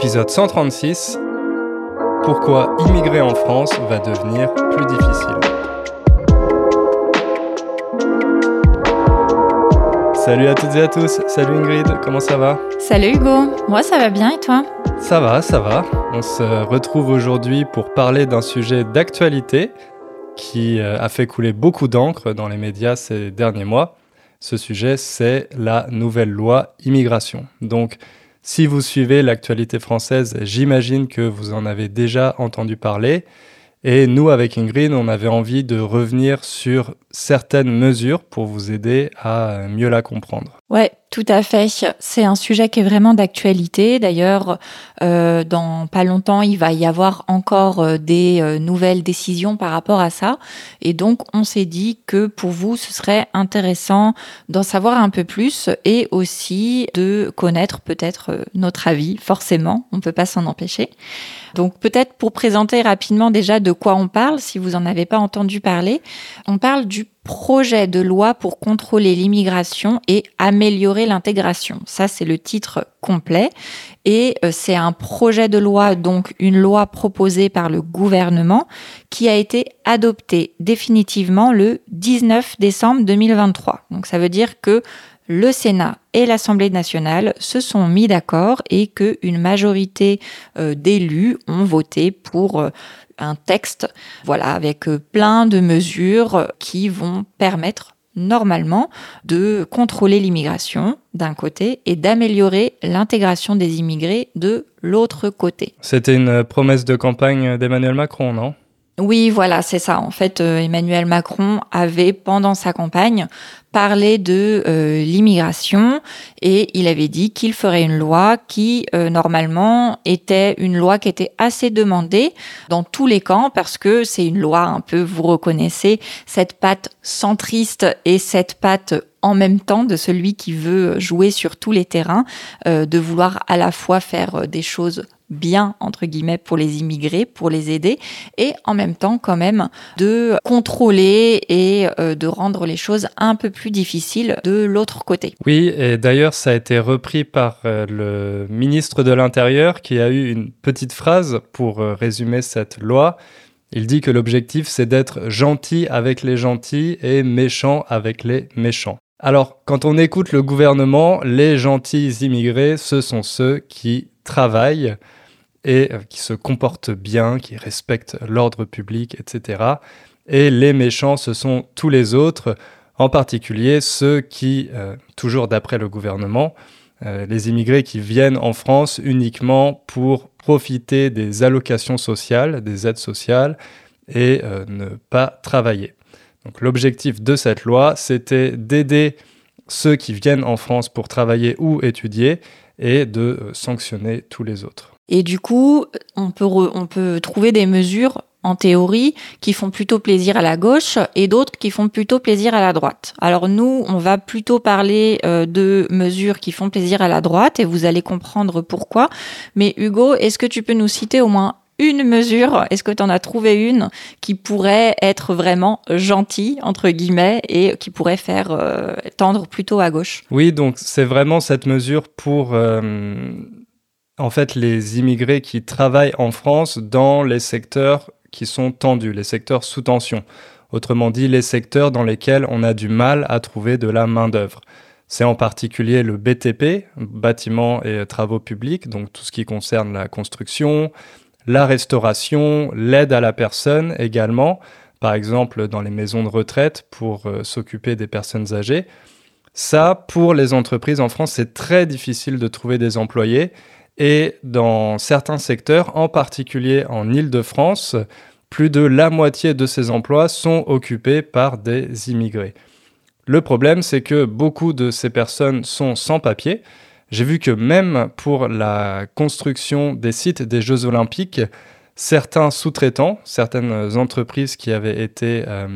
Épisode 136 Pourquoi immigrer en France va devenir plus difficile. Salut à toutes et à tous, salut Ingrid, comment ça va? Salut Hugo, moi ça va bien et toi? Ça va, ça va. On se retrouve aujourd'hui pour parler d'un sujet d'actualité qui euh, a fait couler beaucoup d'encre dans les médias ces derniers mois. Ce sujet, c'est la nouvelle loi immigration. Donc, si vous suivez l'actualité française, j'imagine que vous en avez déjà entendu parler. Et nous, avec Ingrid, on avait envie de revenir sur certaines mesures pour vous aider à mieux la comprendre. Ouais, tout à fait. C'est un sujet qui est vraiment d'actualité. D'ailleurs, euh, dans pas longtemps, il va y avoir encore euh, des euh, nouvelles décisions par rapport à ça. Et donc, on s'est dit que pour vous, ce serait intéressant d'en savoir un peu plus et aussi de connaître peut-être notre avis. Forcément, on ne peut pas s'en empêcher. Donc, peut-être pour présenter rapidement déjà de quoi on parle, si vous en avez pas entendu parler, on parle du projet de loi pour contrôler l'immigration et améliorer l'intégration. Ça, c'est le titre complet. Et euh, c'est un projet de loi, donc une loi proposée par le gouvernement qui a été adoptée définitivement le 19 décembre 2023. Donc ça veut dire que le Sénat et l'Assemblée nationale se sont mis d'accord et qu'une majorité euh, d'élus ont voté pour euh, un texte, voilà, avec euh, plein de mesures qui vont permettre normalement de contrôler l'immigration d'un côté et d'améliorer l'intégration des immigrés de l'autre côté. C'était une promesse de campagne d'Emmanuel Macron, non? Oui, voilà, c'est ça. En fait, euh, Emmanuel Macron avait, pendant sa campagne, parlé de euh, l'immigration et il avait dit qu'il ferait une loi qui, euh, normalement, était une loi qui était assez demandée dans tous les camps parce que c'est une loi un peu, vous reconnaissez, cette patte centriste et cette patte en même temps de celui qui veut jouer sur tous les terrains, de vouloir à la fois faire des choses bien, entre guillemets, pour les immigrés, pour les aider, et en même temps quand même de contrôler et euh, de rendre les choses un peu plus difficiles de l'autre côté. Oui, et d'ailleurs ça a été repris par euh, le ministre de l'Intérieur qui a eu une petite phrase pour euh, résumer cette loi. Il dit que l'objectif c'est d'être gentil avec les gentils et méchant avec les méchants. Alors, quand on écoute le gouvernement, les gentils immigrés, ce sont ceux qui travaillent, et euh, qui se comportent bien, qui respectent l'ordre public, etc. Et les méchants, ce sont tous les autres, en particulier ceux qui, euh, toujours d'après le gouvernement, euh, les immigrés qui viennent en France uniquement pour profiter des allocations sociales, des aides sociales, et ne pas travailler. Donc l'objectif de cette loi, c'était d'aider ceux qui viennent en France pour travailler ou étudier et de sanctionner tous les autres. Et du coup, on peut, on peut trouver des mesures en théorie qui font plutôt plaisir à la gauche et d'autres qui font plutôt plaisir à la droite. Alors nous, on va plutôt parler euh, de mesures qui font plaisir à la droite et vous allez comprendre pourquoi. Mais Hugo, est-ce que tu peux nous citer au moins une mesure, est-ce que tu en as trouvé une qui pourrait être vraiment gentille, entre guillemets, et qui pourrait faire euh, tendre plutôt à gauche? Oui, donc c'est vraiment cette mesure pour euh, en fait les immigrés qui travaillent en France dans les secteurs qui sont tendus, les secteurs sous tension. Autrement dit, les secteurs dans lesquels on a du mal à trouver de la main-d'œuvre. C'est en particulier le BTP, bâtiments et travaux publics, donc tout ce qui concerne la construction, la restauration, l'aide à la personne également, par exemple dans les maisons de retraite pour euh, s'occuper des personnes âgées. Ça, pour les entreprises en France, c'est très difficile de trouver des employés et dans certains secteurs, en particulier en Île-de-France, plus de la moitié de ces emplois sont occupés par des immigrés. Le problème, c'est que beaucoup de ces personnes sont sans papier. J'ai vu que même pour la construction des sites des Jeux olympiques, certains sous-traitants, certaines entreprises qui avaient été euh,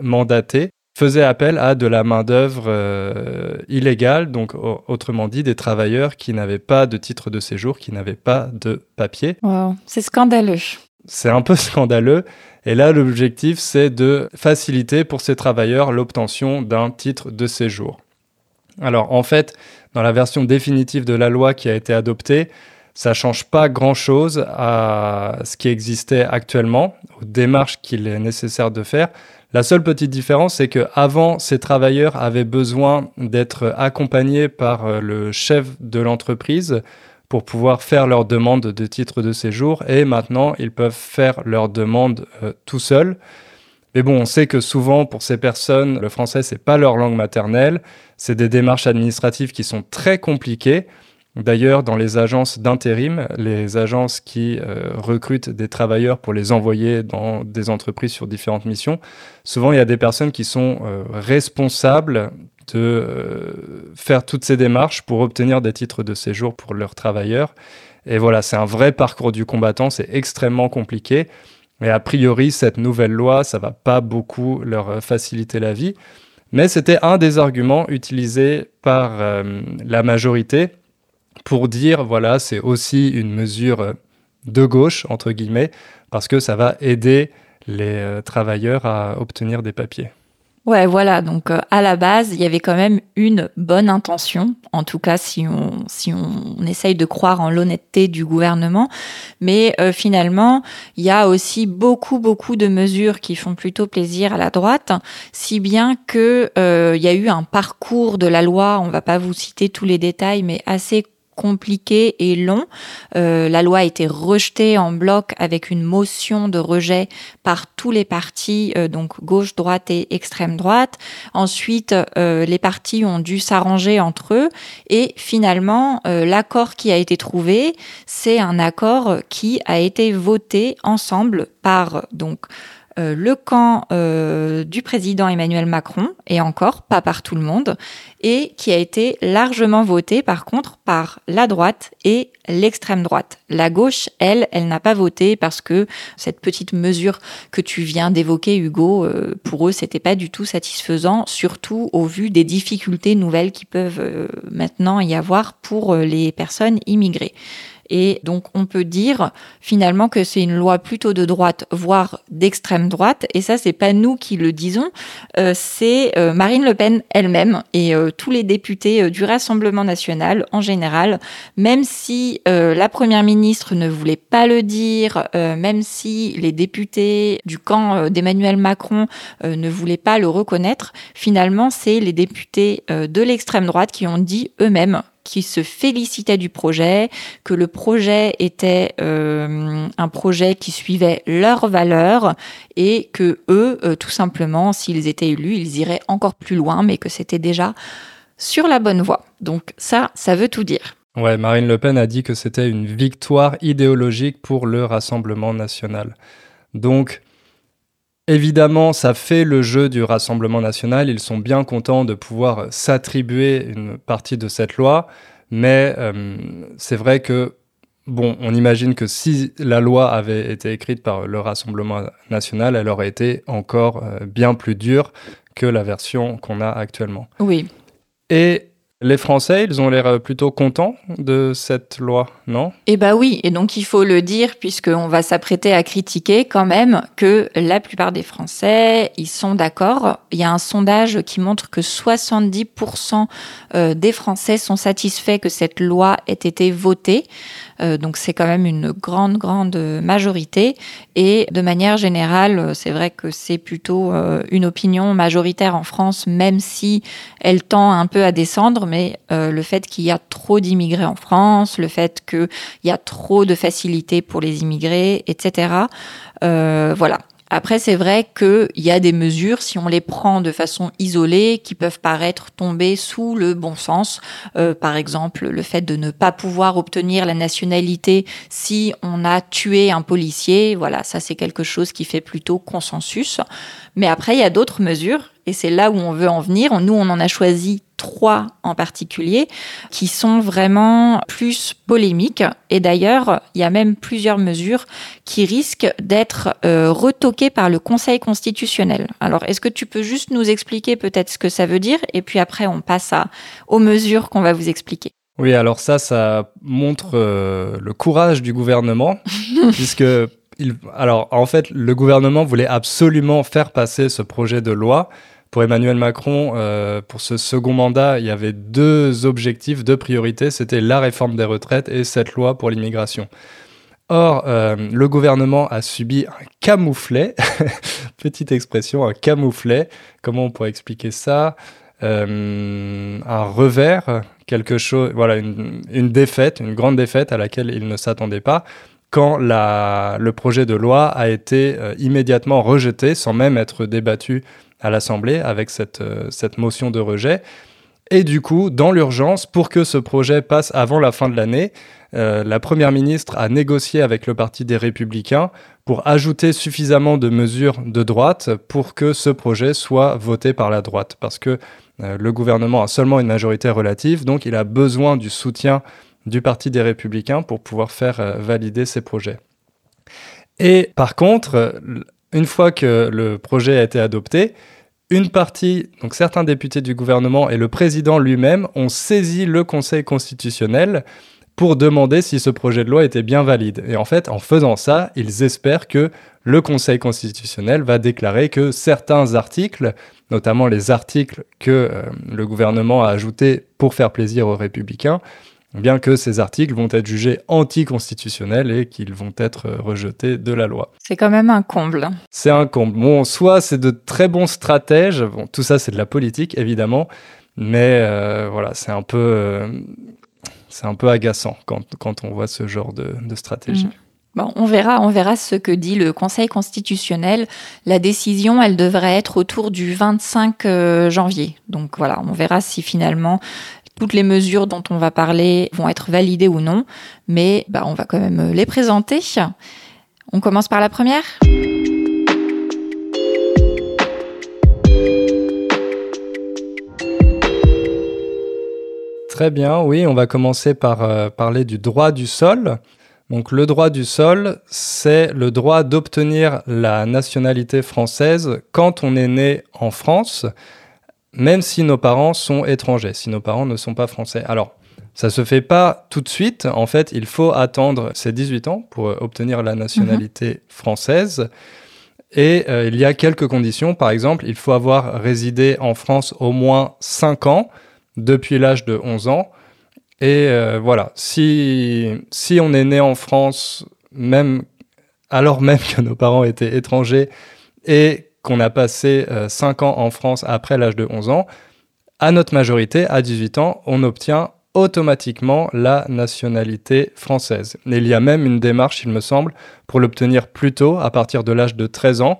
mandatées, faisait appel à de la main-d'œuvre euh, illégale, donc autrement dit des travailleurs qui n'avaient pas de titre de séjour, qui n'avaient pas de papier. c'est scandaleux. C'est un peu scandaleux. Et là, l'objectif, c'est de faciliter pour ces travailleurs l'obtention d'un titre de séjour. Alors en fait, dans la version définitive de la loi qui a été adoptée, ça change pas grand-chose à ce qui existait actuellement, aux démarches qu'il est nécessaire de faire. La seule petite différence, c'est que avant, ces travailleurs avaient besoin d'être accompagnés par euh, le chef de l'entreprise pour pouvoir faire leur demande de titre de séjour, et maintenant, ils peuvent faire leur demande euh, tout seuls. Mais bon, on sait que souvent, pour ces personnes, le français, c'est pas leur langue maternelle. C'est des démarches administratives qui sont très compliquées. D'ailleurs, dans les agences d'intérim, les agences qui euh, recrutent des travailleurs pour les envoyer dans des entreprises sur différentes missions, souvent il y a des personnes qui sont euh, responsables de euh, faire toutes ces démarches pour obtenir des titres de séjour pour leurs travailleurs. Et voilà, c'est un vrai parcours du combattant, c'est extrêmement compliqué. Mais a priori, cette nouvelle loi, ça va pas beaucoup leur faciliter la vie. Mais c'était un des arguments utilisés par la majorité pour dire, voilà, c'est aussi une mesure de gauche, entre guillemets, parce que ça va aider les euh, travailleurs à obtenir des papiers. Ouais, voilà. Donc, euh, à la base, il y avait quand même une bonne intention. En tout cas, si on, si on essaye de croire en l'honnêteté du gouvernement. Mais euh, finalement, il y a aussi beaucoup, beaucoup de mesures qui font plutôt plaisir à la droite. Si bien que il y a eu un parcours de la loi. On va pas vous citer tous les détails, mais assez compliqué et long. Euh, la loi a été rejetée en bloc avec une motion de rejet par tous les partis, euh, donc gauche, droite et extrême droite. Ensuite, euh, les partis ont dû s'arranger entre eux et finalement, l'accord qui a été trouvé, c'est un accord qui a été voté ensemble par donc euh, le camp euh, du président Emmanuel Macron, et encore pas par tout le monde, et qui a été largement voté par contre par la droite et l'extrême droite. La gauche, elle, elle n'a pas voté parce que cette petite mesure que tu viens d'évoquer, Hugo, euh, pour eux, c'était pas du tout satisfaisant, surtout au vu des difficultés nouvelles qui peuvent maintenant y avoir pour les personnes immigrées. Et donc, on peut dire finalement que c'est une loi plutôt de droite, voire d'extrême droite. Et ça, c'est pas nous qui le disons, euh, c'est euh, Marine Le Pen elle-même et euh, tous les députés du Rassemblement national en général. Même si la première ministre ne voulait pas le dire, même si les députés du camp d'Emmanuel Macron ne voulaient pas le reconnaître, finalement, c'est les députés de l'extrême droite qui ont dit eux-mêmes qui se félicitaient du projet, que le projet était euh, un projet qui suivait leurs valeurs et que eux, euh, tout simplement, s'ils étaient élus, ils iraient encore plus loin, mais que c'était déjà sur la bonne voie. Donc ça, ça veut tout dire. Ouais, Marine Le Pen a dit que c'était une victoire idéologique pour le Rassemblement national. Donc, Évidemment, ça fait le jeu du Rassemblement national. Ils sont bien contents de pouvoir s'attribuer une partie de cette loi. Mais euh, c'est vrai que, bon, on imagine que si la loi avait été écrite par le Rassemblement national, elle aurait été encore euh, bien plus dure que la version qu'on a actuellement. Oui. Et les Français, ils ont l'air euh, plutôt contents de cette loi, non? Eh bien oui, et donc il faut le dire, puisqu'on va s'apprêter à critiquer quand même que la plupart des Français, ils sont d'accord. Il y a un sondage qui montre que 70% euh, des Français sont satisfaits que cette loi ait été votée. Euh, donc c'est quand même une grande, grande majorité. Et de manière générale, c'est vrai que c'est plutôt euh, une opinion majoritaire en France, même si elle tend un peu à descendre. Mais euh, le fait qu'il y a trop d'immigrés en France, le fait qu'il y a trop de facilités pour les immigrés, etc. voilà, après, c'est vrai qu'il y a des mesures, si on les prend de façon isolée, qui peuvent paraître tomber sous le bon sens. Euh, par exemple, le fait de ne pas pouvoir obtenir la nationalité si on a tué un policier. Voilà, ça c'est quelque chose qui fait plutôt consensus. Mais après, il y a d'autres mesures, et c'est là où on veut en venir. Nous, on en a choisi trois en particulier qui sont vraiment plus polémiques. Et d'ailleurs, il y a même plusieurs mesures qui risquent d'être euh, retoquées par le Conseil constitutionnel. Alors, est-ce que tu peux juste nous expliquer peut-être ce que ça veut dire Et puis après, on passe à, aux mesures qu'on va vous expliquer. Oui, alors ça, ça montre euh, le courage du gouvernement, puisque alors, en fait, le gouvernement voulait absolument faire passer ce projet de loi Pour Emmanuel Macron, pour ce second mandat, il y avait deux objectifs, deux priorités. C'était la réforme des retraites et cette loi pour l'immigration. Or, le gouvernement a subi un camouflet, petite expression, un camouflet. Comment on pourrait expliquer ça? Un revers, quelque chose, voilà, une, défaite, une grande défaite à laquelle il ne s'attendait pas quand le projet de loi a été euh, immédiatement rejeté sans même être débattu à l'Assemblée avec cette, euh, cette motion de rejet. Et du coup, dans l'urgence, pour que ce projet passe avant la fin de l'année, euh, la Première ministre a négocié avec le Parti des Républicains pour ajouter suffisamment de mesures de droite pour que ce projet soit voté par la droite. Parce que le gouvernement a seulement une majorité relative, donc il a besoin du soutien du Parti des Républicains pour pouvoir faire euh, valider ces projets. Et par contre, une fois que le projet a été adopté, une partie, donc certains députés du gouvernement et le président lui-même ont saisi le Conseil constitutionnel pour demander si ce projet de loi était bien valide. Et en fait, en faisant ça, ils espèrent que le Conseil constitutionnel va déclarer que certains articles, notamment les articles que euh, le gouvernement a ajoutés pour faire plaisir aux républicains, bien que ces articles vont être jugés anticonstitutionnels et qu'ils vont être rejetés de la loi. C'est quand même un comble. C'est un comble. Bon, soit c'est de très bons stratèges, bon, tout ça c'est de la politique évidemment, mais euh, voilà, c'est un peu, euh, c'est un peu agaçant quand, quand, on voit ce genre de, de stratégie. Mm. Bon, on verra, on verra ce que dit le Conseil constitutionnel. La décision, elle devrait être autour du 25 euh, janvier. Donc voilà, on verra si finalement toutes les mesures dont on va parler vont être validées ou non, mais bah, on va quand même les présenter. On commence par la première Très bien, oui, on va commencer par euh, parler du droit du sol. Donc le droit du sol, c'est le droit d'obtenir la nationalité française quand on est né en France même si nos parents sont étrangers, si nos parents ne sont pas français. Alors, ça se fait pas tout de suite. En fait, il faut attendre ses 18 ans pour euh, obtenir la nationalité mhm. française. Et euh, il y a quelques conditions. Par exemple, il faut avoir résidé en France au moins 5 ans depuis l'âge de 11 ans. Et euh, voilà, si, si on est né en France, même alors même que nos parents étaient étrangers, et qu'on a passé 5 euh, ans en France après l'âge de 11 ans, à notre majorité, à 18 ans, on obtient automatiquement la nationalité française. il y a même une démarche, il me semble, pour l'obtenir plus tôt, à partir de l'âge de 13 ans,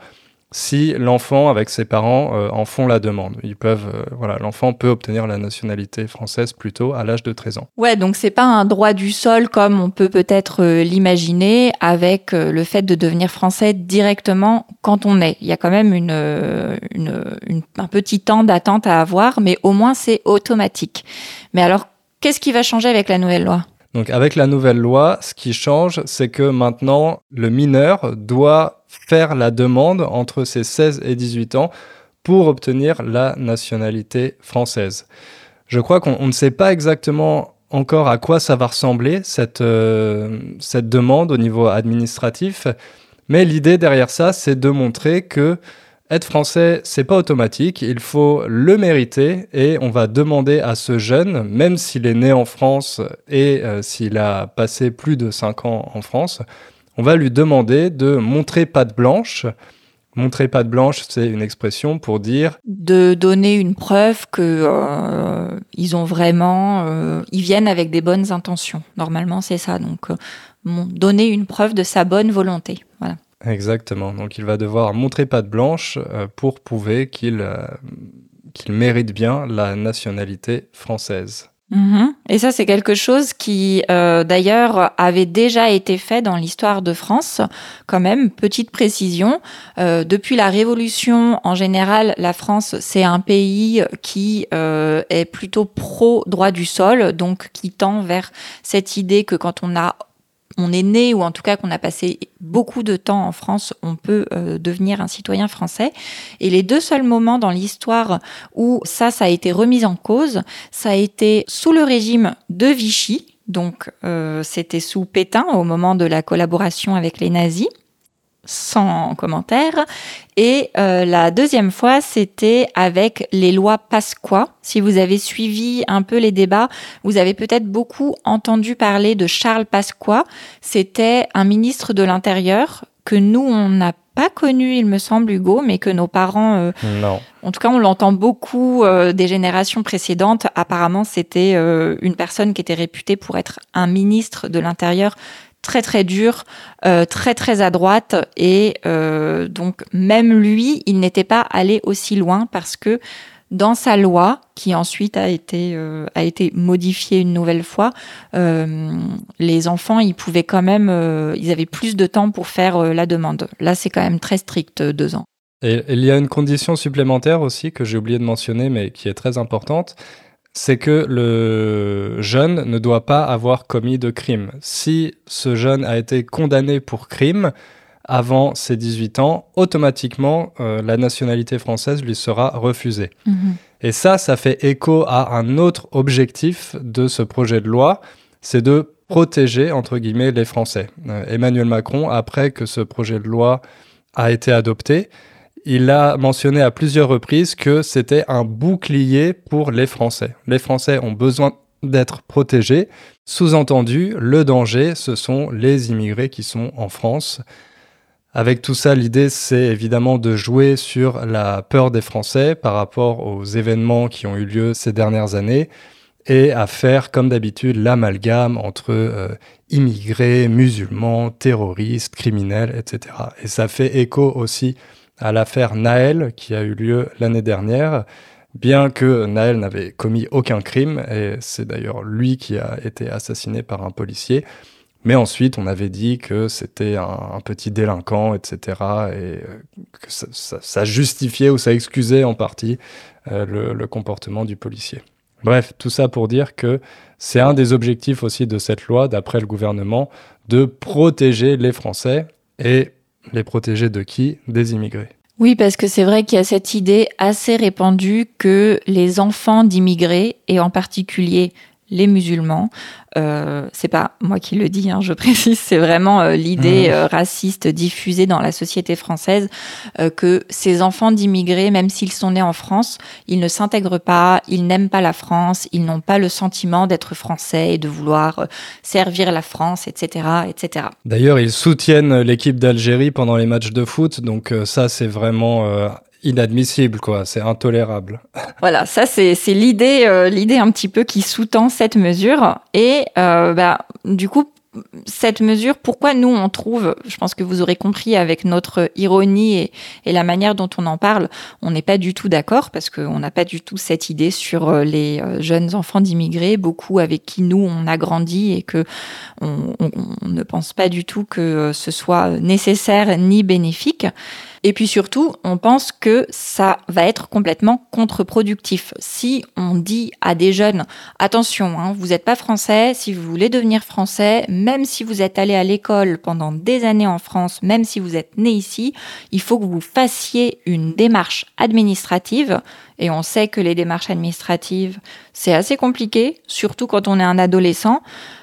si l'enfant avec ses parents euh, en font la demande. Ils peuvent, euh, voilà, l'enfant peut obtenir la nationalité française plus tôt à l'âge de 13 ans. Ouais, donc c'est pas un droit du sol comme on peut peut-être euh, l'imaginer avec le fait de devenir français directement quand on est. Il y a quand même une, un petit temps d'attente à avoir, mais au moins c'est automatique. Mais alors, qu'est-ce qui va changer avec la nouvelle loi? Donc avec la nouvelle loi, ce qui change, c'est que maintenant, le mineur doit faire la demande entre ses 16 et 18 ans pour obtenir la nationalité française. Je crois qu'on ne sait pas exactement encore à quoi ça va ressembler, cette, euh, cette demande au niveau administratif, mais l'idée derrière ça, c'est de montrer que être français, c'est pas automatique, il faut le mériter et on va demander à ce jeune, même s'il est né en France et euh, s'il a passé plus de 5 ans en France, on va lui demander de montrer patte blanche. Montrer patte blanche, c'est une expression pour dire de donner une preuve que euh, ils ont vraiment, euh, ils viennent avec des bonnes intentions. Normalement, c'est ça. Donc, euh, donner une preuve de sa bonne volonté. Voilà. Exactement. Donc, il va devoir montrer patte blanche pour prouver qu'il qu'il mérite bien la nationalité française. Mhm. Et ça, c'est quelque chose qui, euh, d'ailleurs, avait déjà été fait dans l'histoire de France. Quand même, petite précision, euh, depuis la Révolution, en général, la France, c'est un pays qui euh, est plutôt pro droit du sol, donc qui tend vers cette idée que quand on a on est né ou en tout cas qu'on a passé beaucoup de temps en France, on peut euh, devenir un citoyen français. Et les deux seuls moments dans l'histoire où ça, ça a été remis en cause, ça a été sous le régime de Vichy, donc euh, c'était sous Pétain au moment de la collaboration avec les nazis. Sans commentaire. Et euh, la deuxième fois, c'était avec les lois Pasqua. Si vous avez suivi un peu les débats, vous avez peut-être beaucoup entendu parler de Charles Pasqua. C'était un ministre de l'Intérieur que nous, on n'a pas connu, il me semble, Hugo, mais que nos parents... Euh, non. En tout cas, on l'entend beaucoup euh, des générations précédentes. Apparemment, c'était une personne qui était réputée pour être un ministre de l'Intérieur très très dur, euh, très très à droite et euh, donc même lui, il n'était pas allé aussi loin parce que dans sa loi, qui ensuite a été euh, a été modifiée une nouvelle fois, les enfants ils pouvaient quand même, ils avaient plus de temps pour faire la demande. Là, c'est quand même très strict, deux ans. Et il y a une condition supplémentaire aussi que j'ai oublié de mentionner, mais qui est très importante, c'est que le jeune ne doit pas avoir commis de crime. Si ce jeune a été condamné pour crime avant ses 18 ans, automatiquement, euh, la nationalité française lui sera refusée. Mhm. Et ça, ça fait écho à un autre objectif de ce projet de loi, c'est de protéger, entre guillemets, les Français. Euh, Emmanuel Macron, après que ce projet de loi a été adopté, il a mentionné à plusieurs reprises que c'était un bouclier pour les Français. Les Français ont besoin d'être protégés. Sous-entendu, le danger, ce sont les immigrés qui sont en France. Avec tout ça, l'idée, c'est évidemment de jouer sur la peur des Français par rapport aux événements qui ont eu lieu ces dernières années et à faire, comme d'habitude, l'amalgame entre euh, immigrés, musulmans, terroristes, criminels, etc. Et ça fait écho aussi à l'affaire Naël qui a eu lieu l'année dernière, bien que Naël n'avait commis aucun crime, et c'est d'ailleurs lui qui a été assassiné par un policier. Mais ensuite, on avait dit que c'était un, petit délinquant, etc., et que ça, justifiait ou ça excusait en partie euh, le, le comportement du policier. Bref, tout ça pour dire que c'est un des objectifs aussi de cette loi, d'après le gouvernement, de protéger les Français. Et les protéger de qui? Des immigrés. Oui, parce que c'est vrai qu'il y a cette idée assez répandue que les enfants d'immigrés, et en particulier les musulmans. Euh, c'est pas moi qui le dis, hein, je précise, c'est vraiment euh, l'idée mmh. euh, raciste diffusée dans la société française euh, que ces enfants d'immigrés, même s'ils sont nés en France, ils ne s'intègrent pas, ils n'aiment pas la France, ils n'ont pas le sentiment d'être français et de vouloir servir la France, etc., etc. D'ailleurs, ils soutiennent l'équipe d'Algérie pendant les matchs de foot, donc ça, c'est vraiment inadmissible, quoi. C'est intolérable. Voilà, ça c'est l'idée, euh, l'idée un petit peu qui sous-tend cette mesure. Et euh, bah, du coup, cette mesure, pourquoi nous on trouve, je pense que vous aurez compris avec notre ironie et, la manière dont on en parle, on n'est pas du tout d'accord parce qu'on n'a pas du tout cette idée sur euh, les jeunes enfants d'immigrés, beaucoup avec qui nous on a grandi et que on ne pense pas du tout que ce soit nécessaire ni bénéfique. Et puis surtout, on pense que ça va être complètement contre-productif. Si on dit à des jeunes, attention, hein, vous n'êtes pas français, si vous voulez devenir français, même si vous êtes allé à l'école pendant des années en France, même si vous êtes né ici, il faut que vous fassiez une démarche administrative. Et on sait que les démarches administratives, c'est assez compliqué, surtout quand on est un adolescent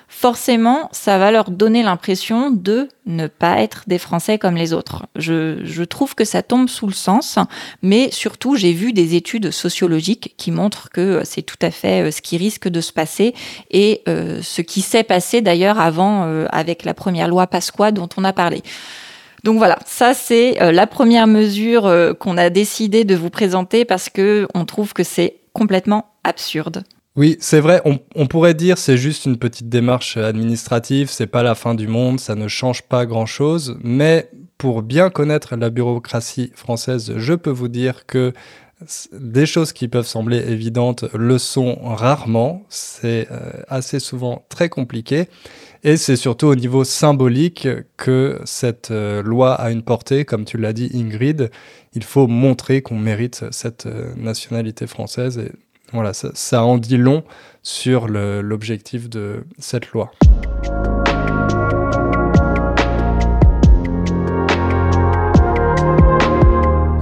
forcément, ça va leur donner l'impression de ne pas être des Français comme les autres. Je, trouve que ça tombe sous le sens, mais surtout, j'ai vu des études sociologiques qui montrent que c'est tout à fait euh, ce qui risque de se passer et euh, ce qui s'est passé d'ailleurs avant euh, avec la première loi Pasqua dont on a parlé. Donc voilà, ça c'est la première mesure qu'on a décidé de vous présenter parce que on trouve que c'est complètement absurde. Oui, c'est vrai, on, pourrait dire c'est juste une petite démarche administrative, c'est pas la fin du monde, ça ne change pas grand-chose, mais pour bien connaître la bureaucratie française, je peux vous dire que des choses qui peuvent sembler évidentes le sont rarement, c'est euh, assez souvent très compliqué, et c'est surtout au niveau symbolique que cette euh, loi a une portée, comme tu l'as dit Ingrid, il faut montrer qu'on mérite cette euh, nationalité française, voilà, ça, en dit long sur l'objectif de cette loi.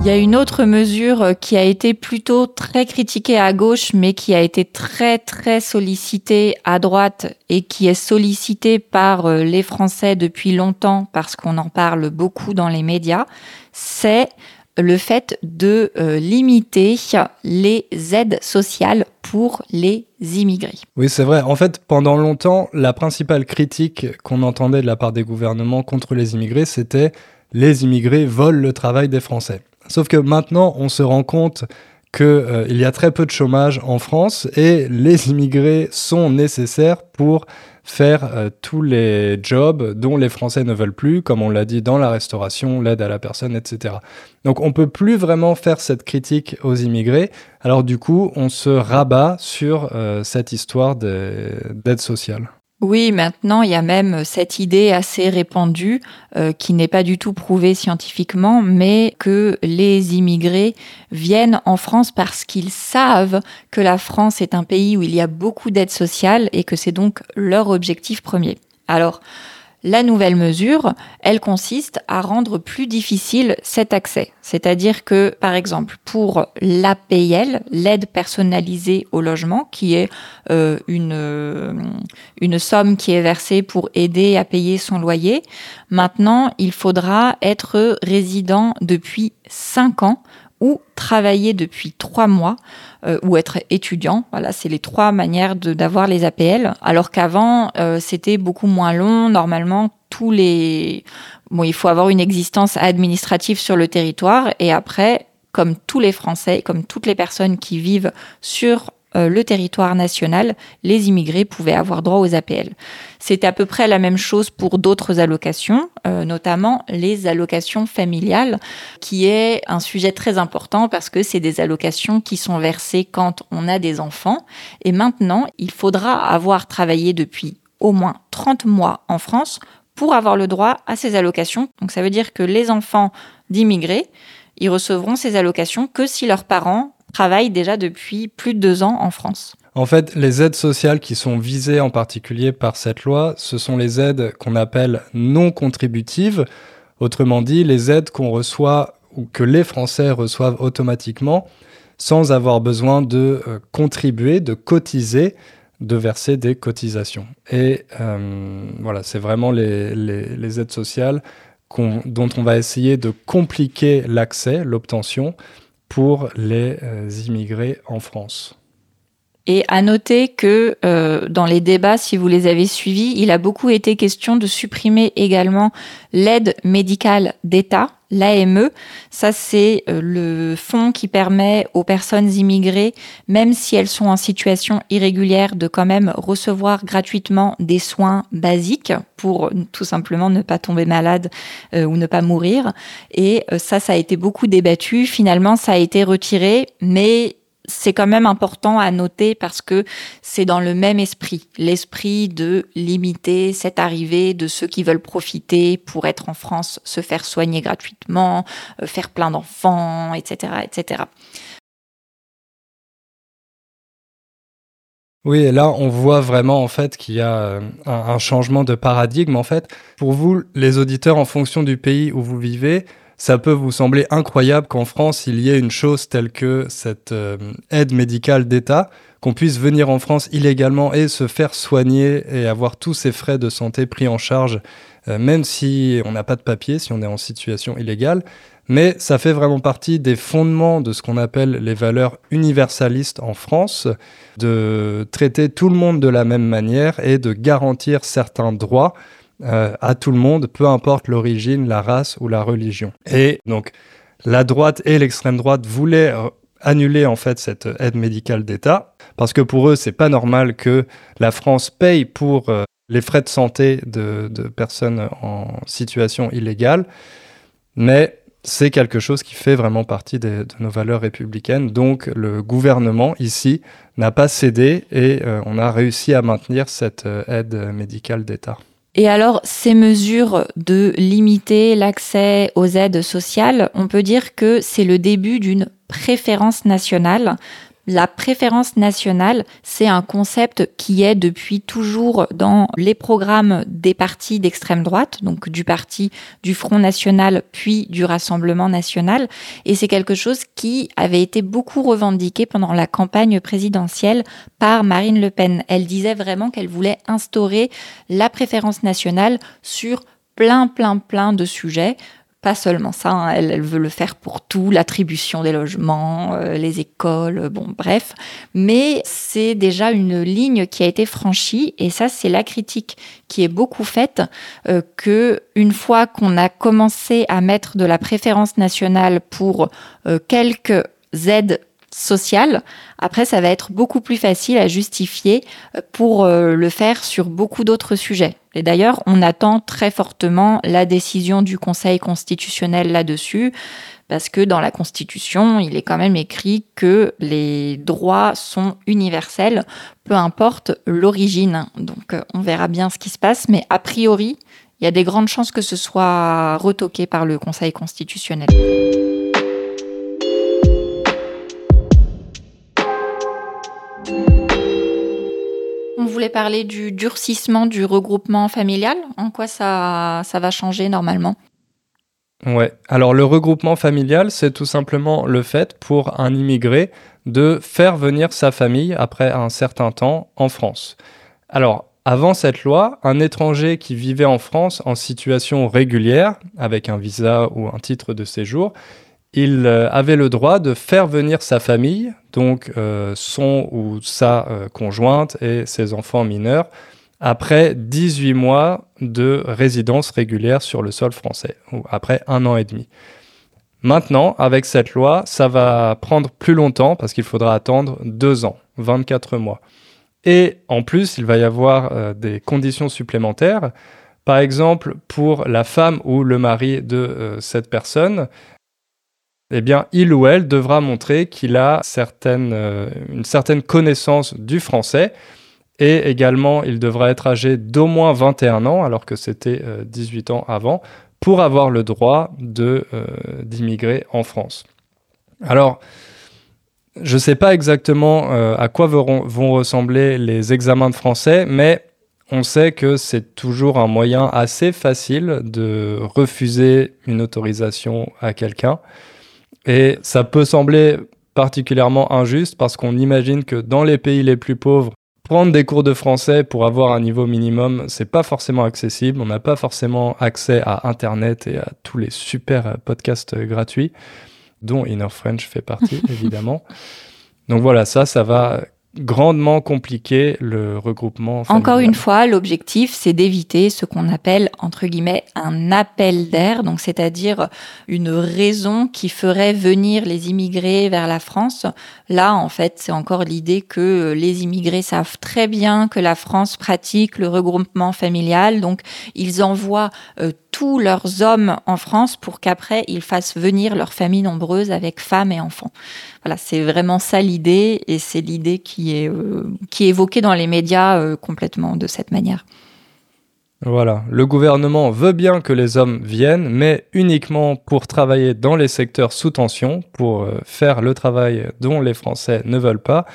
Il y a une autre mesure qui a été plutôt très critiquée à gauche, mais qui a été très très sollicitée à droite et qui est sollicitée par euh, les Français depuis longtemps parce qu'on en parle beaucoup dans les médias, c'est le fait de euh, limiter les aides sociales pour les immigrés. Oui, c'est vrai. En fait, pendant longtemps, la principale critique qu'on entendait de la part des gouvernements contre les immigrés, c'était les immigrés volent le travail des Français. Sauf que maintenant, on se rend compte qu'il euh, y a très peu de chômage en France et les immigrés sont nécessaires pour faire euh, tous les jobs dont les Français ne veulent plus, comme on l'a dit dans la restauration, l'aide à la personne, etc. Donc on peut plus vraiment faire cette critique aux immigrés. Alors du coup, on se rabat sur euh, cette histoire d'aide sociale. Oui, maintenant, il y a même cette idée assez répandue, euh, qui n'est pas du tout prouvée scientifiquement, mais que les immigrés viennent en France parce qu'ils savent que la France est un pays où il y a beaucoup d'aide sociale et que c'est donc leur objectif premier. Alors, la nouvelle mesure, elle consiste à rendre plus difficile cet accès. C'est-à-dire que, par exemple, pour l'APL, l'aide personnalisée au logement, qui est euh, une, euh, une somme qui est versée pour aider à payer son loyer, maintenant, il faudra être résident depuis 5 ans ou travailler depuis trois mois euh, ou être étudiant. Voilà, c'est les trois manières d'avoir les APL. Alors qu'avant, euh, c'était beaucoup moins long. Normalement, tous les, bon, il faut avoir une existence administrative sur le territoire et après, comme tous les Français, comme toutes les personnes qui vivent sur le territoire national, les immigrés pouvaient avoir droit aux APL. C'est à peu près la même chose pour d'autres allocations, euh, notamment les allocations familiales, qui est un sujet très important parce que c'est des allocations qui sont versées quand on a des enfants. Et maintenant, il faudra avoir travaillé depuis au moins 30 mois en France pour avoir le droit à ces allocations. Donc ça veut dire que les enfants d'immigrés, ils recevront ces allocations que si leurs parents travaille déjà depuis plus de deux ans en France. En fait, les aides sociales qui sont visées en particulier par cette loi, ce sont les aides qu'on appelle non contributives, autrement dit les aides qu'on reçoit ou que les Français reçoivent automatiquement sans avoir besoin de euh, contribuer, de cotiser, de verser des cotisations. Et euh, voilà, c'est vraiment les, aides sociales dont on va essayer de compliquer l'accès, l'obtention, pour les euh, immigrés en France. Et à noter que euh, dans les débats, si vous les avez suivis, il a beaucoup été question de supprimer également l'aide médicale d'État, l'AME. Ça, c'est euh, le fonds qui permet aux personnes immigrées, même si elles sont en situation irrégulière, de quand même recevoir gratuitement des soins basiques pour tout simplement ne pas tomber malade euh, ou ne pas mourir. Et ça, ça a été beaucoup débattu. Finalement, ça a été retiré, mais c'est quand même important à noter parce que c'est dans le même esprit, l'esprit de limiter cette arrivée de ceux qui veulent profiter pour être en France, se faire soigner gratuitement, euh, faire plein d'enfants, etc., etc. Oui, et là, on voit vraiment en fait qu'il y a euh, un, changement de paradigme. En fait, pour vous, les auditeurs, en fonction du pays où vous vivez, ça peut vous sembler incroyable qu'en France, il y ait une chose telle que cette euh, aide médicale d'État, qu'on puisse venir en France illégalement et se faire soigner et avoir tous ses frais de santé pris en charge, euh, même si on n'a pas de papier, si on est en situation illégale. Mais ça fait vraiment partie des fondements de ce qu'on appelle les valeurs universalistes en France, de traiter tout le monde de la même manière et de garantir certains droits euh, à tout le monde, peu importe l'origine, la race ou la religion. Et donc, la droite et l'extrême droite voulaient euh, annuler en fait cette aide médicale d'État parce que pour eux, c'est pas normal que la France paye pour euh, les frais de santé de, personnes en situation illégale, mais c'est quelque chose qui fait vraiment partie de nos valeurs républicaines. Donc le gouvernement ici n'a pas cédé et on a réussi à maintenir cette aide médicale d'État. Et alors, ces mesures de limiter l'accès aux aides sociales, on peut dire que c'est le début d'une préférence nationale La préférence nationale, c'est un concept qui est depuis toujours dans les programmes des partis d'extrême droite, donc du parti du Front National puis du Rassemblement National. Et c'est quelque chose qui avait été beaucoup revendiqué pendant la campagne présidentielle par Marine Le Pen. Elle disait vraiment qu'elle voulait instaurer la préférence nationale sur plein, plein, plein de sujets pas seulement ça, hein, elle, veut le faire pour tout, l'attribution des logements, euh, les écoles, euh, bon bref. Mais c'est déjà une ligne qui a été franchie et ça c'est la critique qui est beaucoup faite euh, que une fois qu'on a commencé à mettre de la préférence nationale pour quelques aides sociales, après ça va être beaucoup plus facile à justifier pour le faire sur beaucoup d'autres sujets. Et d'ailleurs, on attend très fortement la décision du Conseil constitutionnel là-dessus, parce que dans la Constitution, il est quand même écrit que les droits sont universels, peu importe l'origine. Donc euh, on verra bien ce qui se passe, mais a priori, il y a des grandes chances que ce soit retoqué par le Conseil constitutionnel. Voulais parler du durcissement du regroupement familial. En quoi ça, ça va changer normalement? Ouais, alors le regroupement familial, c'est tout simplement le fait pour un immigré de faire venir sa famille après un certain temps en France. Alors, avant cette loi, un étranger qui vivait en France en situation régulière, avec un visa ou un titre de séjour, il euh, avait le droit de faire venir sa famille, donc euh, son ou sa euh, conjointe et ses enfants mineurs, après 18 mois de résidence régulière sur le sol français, ou après un an et demi. Maintenant, avec cette loi, ça va prendre plus longtemps parce qu'il faudra attendre deux ans, 24 mois. Et en plus, il va y avoir des conditions supplémentaires. Par exemple, pour la femme ou le mari de cette personne, eh bien, il ou elle devra montrer qu'il a euh, une certaine connaissance du français. Et également, il devra être âgé d'au moins 21 ans, alors que c'était 18 euh, ans avant, pour avoir le droit euh, d'immigrer en France. Alors, je ne sais pas exactement à quoi vont, ressembler les examens de français, mais on sait que c'est toujours un moyen assez facile de refuser une autorisation à quelqu'un. Et ça peut sembler particulièrement injuste parce qu'on imagine que dans les pays les plus pauvres, prendre des cours de français pour avoir un niveau minimum, c'est pas forcément accessible. On n'a pas forcément accès à Internet et à tous les super podcasts gratuits, dont Inner French fait partie, évidemment. Donc voilà, ça, ça va grandement compliqué le regroupement. Encore une fois, l'objectif, c'est d'éviter ce qu'on appelle, entre guillemets, un appel d'air, donc c'est-à-dire une raison qui ferait venir les immigrés vers la France. Là, en fait, c'est encore l'idée que les immigrés savent très bien que la France pratique le regroupement familial, donc ils envoient euh, tous leurs hommes en France pour qu'après ils fassent venir leur famille nombreuse avec femmes et enfants. Voilà, c'est vraiment ça l'idée et c'est l'idée qui est, euh, qui est évoquée dans les médias euh, complètement de cette manière. Voilà, le gouvernement veut bien que les hommes viennent, mais uniquement pour travailler dans les secteurs sous tension, pour euh, faire le travail dont les Français ne veulent pas.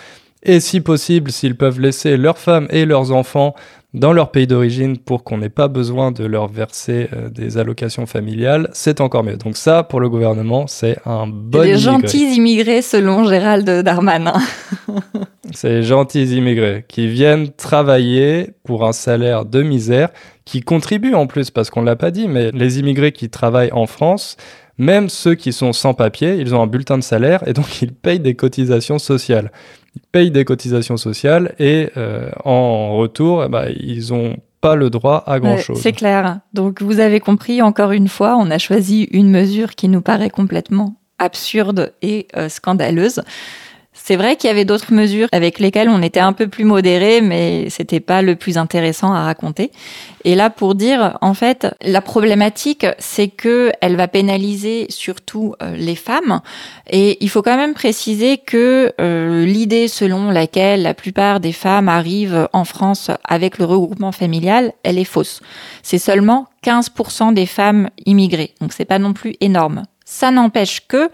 Et si possible, s'ils peuvent laisser leurs femmes et leurs enfants dans leur pays d'origine pour qu'on n'ait pas besoin de leur verser euh, des allocations familiales, c'est encore mieux. Donc ça, pour le gouvernement, c'est un bon Des gentils immigrés, selon Gérald Darmanin. c'est gentils immigrés qui viennent travailler pour un salaire de misère, qui contribuent en plus, parce qu'on ne l'a pas dit, mais les immigrés qui travaillent en France, même ceux qui sont sans papier, ils ont un bulletin de salaire et donc ils payent des cotisations sociales ils payent des cotisations sociales et euh, en retour, eh ben, ils n'ont pas le droit à grand-chose. c'est clair. Donc vous avez compris, encore une fois, on a choisi une mesure qui nous paraît complètement absurde et euh, scandaleuse. C'est vrai qu'il y avait d'autres mesures avec lesquelles on était un peu plus modéré, mais c'était pas le plus intéressant à raconter. Et là, pour dire, en fait, la problématique, c'est que elle va pénaliser surtout euh, les femmes. Et il faut quand même préciser que euh, l'idée selon laquelle la plupart des femmes arrivent en France avec le regroupement familial, elle est fausse. C'est seulement 15% des femmes immigrées. Donc c'est pas non plus énorme. Ça n'empêche que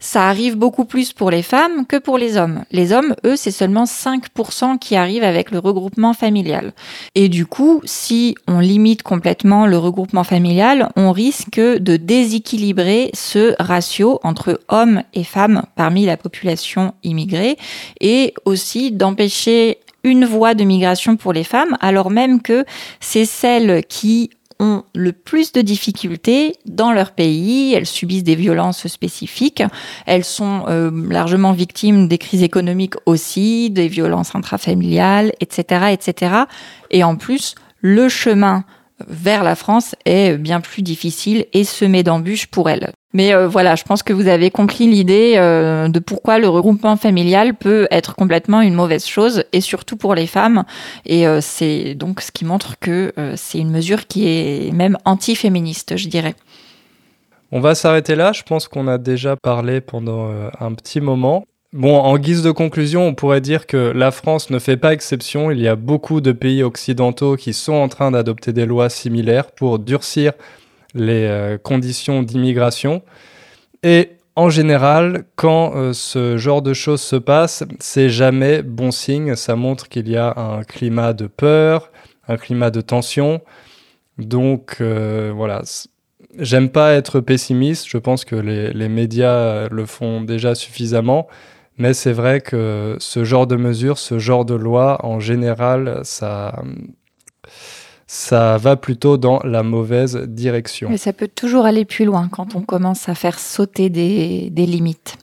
ça arrive beaucoup plus pour les femmes que pour les hommes. Les hommes, eux, c'est seulement 5% qui arrivent avec le regroupement familial. Et du coup, si on limite complètement le regroupement familial, on risque de déséquilibrer ce ratio entre hommes et femmes parmi la population immigrée et aussi d'empêcher une voie de migration pour les femmes, alors même que c'est celles qui ont le plus de difficultés dans leur pays, elles subissent des violences spécifiques, elles sont euh, largement victimes des crises économiques aussi, des violences intrafamiliales, etc., etc. Et en plus, le chemin vers la France est bien plus difficile et semé d'embûches pour elles. Mais euh, voilà, je pense que vous avez compris l'idée euh, de pourquoi le regroupement familial peut être complètement une mauvaise chose, et surtout pour les femmes. Et euh, c'est donc ce qui montre que c'est une mesure qui est même anti-féministe, je dirais. On va s'arrêter là. Je pense qu'on a déjà parlé pendant un petit moment. Bon, en guise de conclusion, on pourrait dire que la France ne fait pas exception. Il y a beaucoup de pays occidentaux qui sont en train d'adopter des lois similaires pour durcir les euh, conditions d'immigration. Et en général, quand euh, ce genre de choses se passe, c'est jamais bon signe. Ça montre qu'il y a un climat de peur, un climat de tension. Donc euh, voilà, j'aime pas être pessimiste. Je pense que les, les, médias le font déjà suffisamment. Mais c'est vrai que ce genre de mesures, ce genre de loi, en général, ça, ça va plutôt dans la mauvaise direction. Mais ça peut toujours aller plus loin quand on commence à faire sauter des, limites.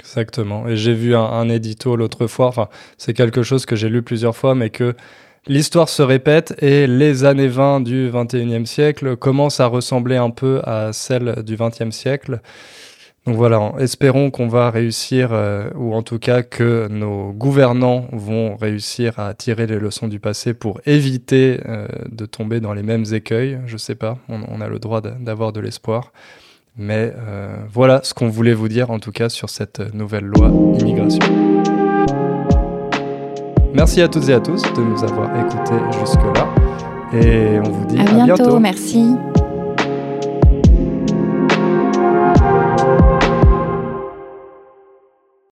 Exactement. Et j'ai vu un, édito l'autre fois, enfin, c'est quelque chose que j'ai lu plusieurs fois, mais que l'histoire se répète et les années 20 du 21e siècle commencent à ressembler un peu à celles du 20e siècle. Donc voilà, espérons qu'on va réussir, euh, ou en tout cas que nos gouvernants vont réussir à tirer les leçons du passé pour éviter euh, de tomber dans les mêmes écueils. Je sais pas, on, a le droit d'avoir de l'espoir. Mais euh, voilà ce qu'on voulait vous dire en tout cas sur cette nouvelle loi immigration. Merci à toutes et à tous de nous avoir écoutés jusque-là. Et on vous dit à, bientôt. Merci.